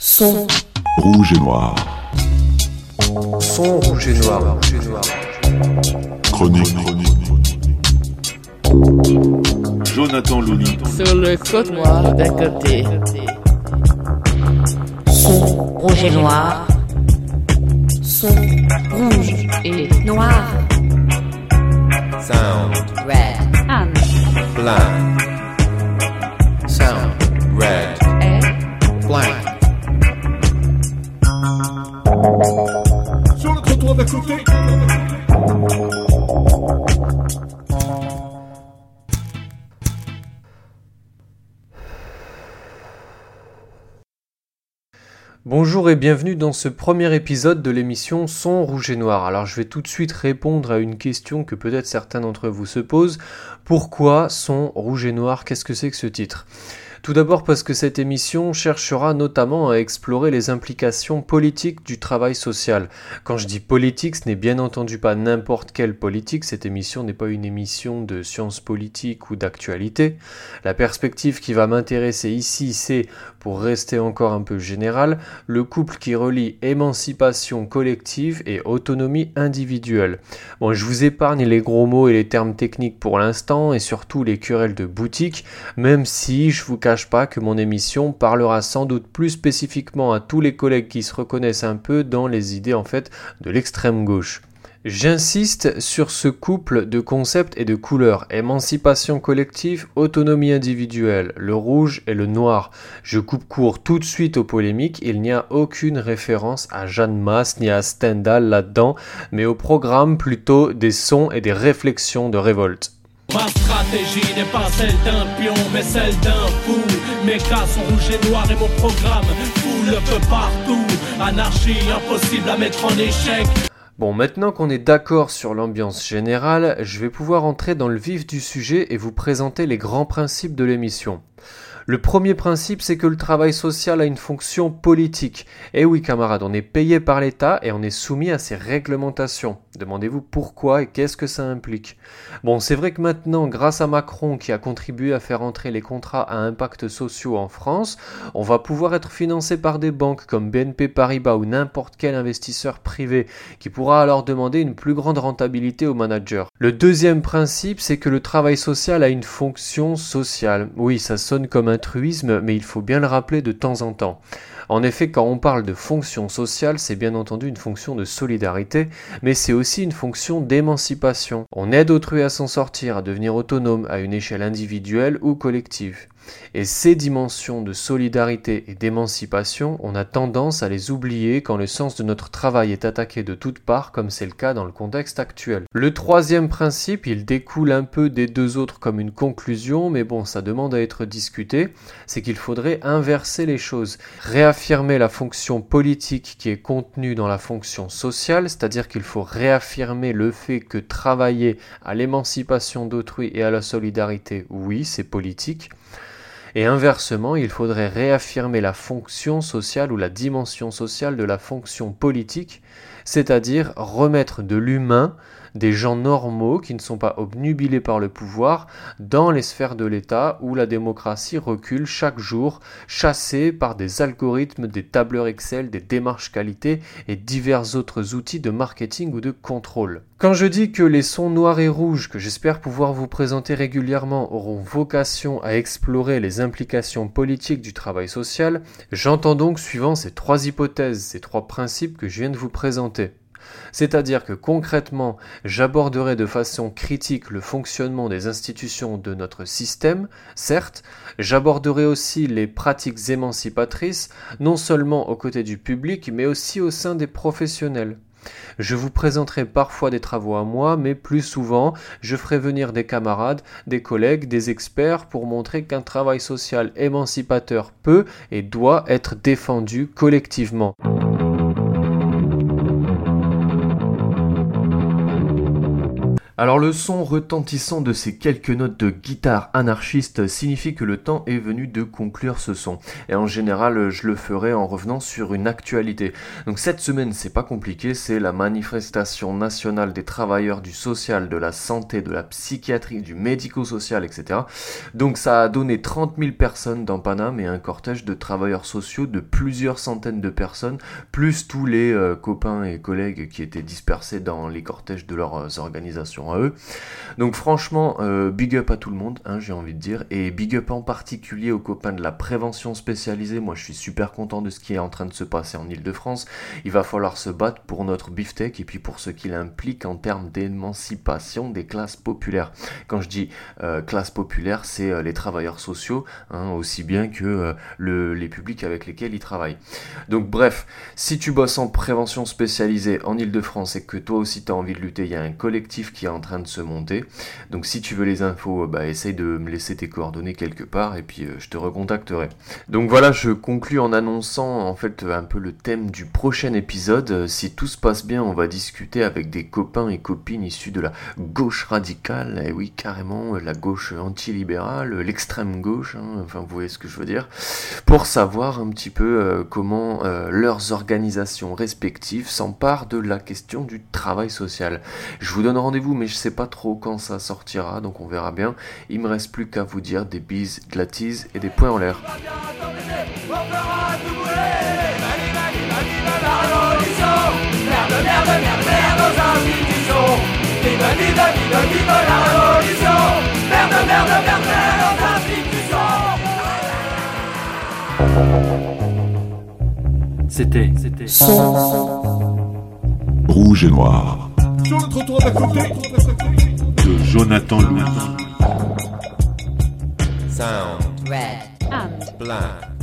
Son. Rouge et noir. Son rouge et noir. Rouge et noir. Chronique. Jonathan Louni. Sur le côte noir d'un côté. Son. Rouge et noir. Son. Rouge et noir. Sound. Red. And. Blank. Bonjour et bienvenue dans ce premier épisode de l'émission Son Rouge et Noir. Alors je vais tout de suite répondre à une question que peut-être certains d'entre vous se posent. Pourquoi Son Rouge et Noir? Qu'est-ce que c'est que ce titre? Tout d'abord parce que cette émission cherchera notamment à explorer les implications politiques du travail social. Quand je dis politique, ce n'est bien entendu pas n'importe quelle politique, cette émission n'est pas une émission de sciences politiques ou d'actualité. La perspective qui va m'intéresser ici, c'est, pour rester encore un peu général, le couple qui relie émancipation collective et autonomie individuelle. Bon, je vous épargne les gros mots et les termes techniques pour l'instant, et surtout les querelles de boutique, même si je vous cache pas que mon émission parlera sans doute plus spécifiquement à tous les collègues qui se reconnaissent un peu dans les idées en fait de l'extrême gauche. J'insiste sur ce couple de concepts et de couleurs, émancipation collective, autonomie individuelle, le rouge et le noir. Je coupe court tout de suite aux polémiques, il n'y a aucune référence à Jeanne Masse ni à Stendhal là-dedans, mais au programme plutôt des sons et des réflexions de révolte. Ma stratégie n'est pas celle d'un pion, mais celle d'un fou. Mes cas sont rouges et noirs et mon programme fout le feu partout. Anarchie impossible à mettre en échec. Bon, maintenant qu'on est d'accord sur l'ambiance générale, je vais pouvoir entrer dans le vif du sujet et vous présenter les grands principes de l'émission. Le premier principe, c'est que le travail social a une fonction politique. Eh oui, camarades, on est payé par l'État et on est soumis à ses réglementations. Demandez-vous pourquoi et qu'est-ce que ça implique. Bon, c'est vrai que maintenant, grâce à Macron qui a contribué à faire entrer les contrats à impact sociaux en France, on va pouvoir être financé par des banques comme BNP Paribas ou n'importe quel investisseur privé qui pourra alors demander une plus grande rentabilité aux managers. Le deuxième principe, c'est que le travail social a une fonction sociale. Oui, ça sonne comme un truisme, mais il faut bien le rappeler de temps en temps. En effet, quand on parle de fonction sociale, c'est bien entendu une fonction de solidarité, mais c'est aussi une fonction d'émancipation. On aide autrui à s'en sortir, à devenir autonome à une échelle individuelle ou collective. Et ces dimensions de solidarité et d'émancipation, on a tendance à les oublier quand le sens de notre travail est attaqué de toutes parts, comme c'est le cas dans le contexte actuel. Le troisième principe, il découle un peu des deux autres comme une conclusion, mais bon, ça demande à être discuté, c'est qu'il faudrait inverser les choses, réaffirmer la fonction politique qui est contenue dans la fonction sociale, c'est-à-dire qu'il faut réaffirmer le fait que travailler à l'émancipation d'autrui et à la solidarité, oui, c'est politique, et inversement, il faudrait réaffirmer la fonction sociale ou la dimension sociale de la fonction politique, c'est-à-dire remettre de l'humain, des gens normaux qui ne sont pas obnubilés par le pouvoir, dans les sphères de l'État où la démocratie recule chaque jour, chassée par des algorithmes, des tableurs Excel, des démarches qualité et divers autres outils de marketing ou de contrôle. Quand je dis que les sons noirs et rouges que j'espère pouvoir vous présenter régulièrement auront vocation à explorer les implications politiques du travail social, j'entends donc suivant ces trois hypothèses, ces trois principes que je viens de vous présenter. C'est-à-dire que concrètement, j'aborderai de façon critique le fonctionnement des institutions de notre système, certes, j'aborderai aussi les pratiques émancipatrices, non seulement aux côtés du public, mais aussi au sein des professionnels. Je vous présenterai parfois des travaux à moi, mais plus souvent, je ferai venir des camarades, des collègues, des experts pour montrer qu'un travail social émancipateur peut et doit être défendu collectivement. Alors le son retentissant de ces quelques notes de guitare anarchiste signifie que le temps est venu de conclure ce son. Et en général, je le ferai en revenant sur une actualité. Donc cette semaine, c'est pas compliqué, c'est la manifestation nationale des travailleurs du social, de la santé, de la psychiatrie, du médico-social, etc. Donc ça a donné 30 000 personnes dans Paname et un cortège de travailleurs sociaux de plusieurs centaines de personnes, plus tous les euh, copains et collègues qui étaient dispersés dans les cortèges de leurs organisations à eux. Donc franchement, euh, big up à tout le monde, hein, j'ai envie de dire, et big up en particulier aux copains de la prévention spécialisée. Moi, je suis super content de ce qui est en train de se passer en Ile-de-France. Il va falloir se battre pour notre beefsteak et puis pour ce qu'il implique en termes d'émancipation des classes populaires. Quand je dis euh, classe populaire, c'est euh, les travailleurs sociaux, hein, aussi bien que les publics avec lesquels ils travaillent. Donc bref, si tu bosses en prévention spécialisée en Ile-de-France et que toi aussi tu as envie de lutter, il y a un collectif qui est en train de se monter. Donc si tu veux les infos, bah, essaye de me laisser tes coordonnées quelque part et puis euh, je te recontacterai. Donc voilà, je conclus en annonçant en fait un peu le thème du prochain épisode. Si tout se passe bien, on va discuter avec des copains et copines issus de la gauche radicale, et oui carrément la gauche antilibérale, l'extrême gauche, hein, enfin vous voyez ce que je veux dire, pour savoir un petit peu euh, comment euh, leurs organisations respectives s'emparent de la question du travail social. Je vous donne rendez-vous, mais je sais pas trop quand ça sortira, donc on verra bien. Il me reste plus qu'à vous dire des bises, de la tease et des points en l'air. C'était, c'était. Rouge et noir. Sur le trottoir d'à côté. De Jonathan Louis. Sound Red and black.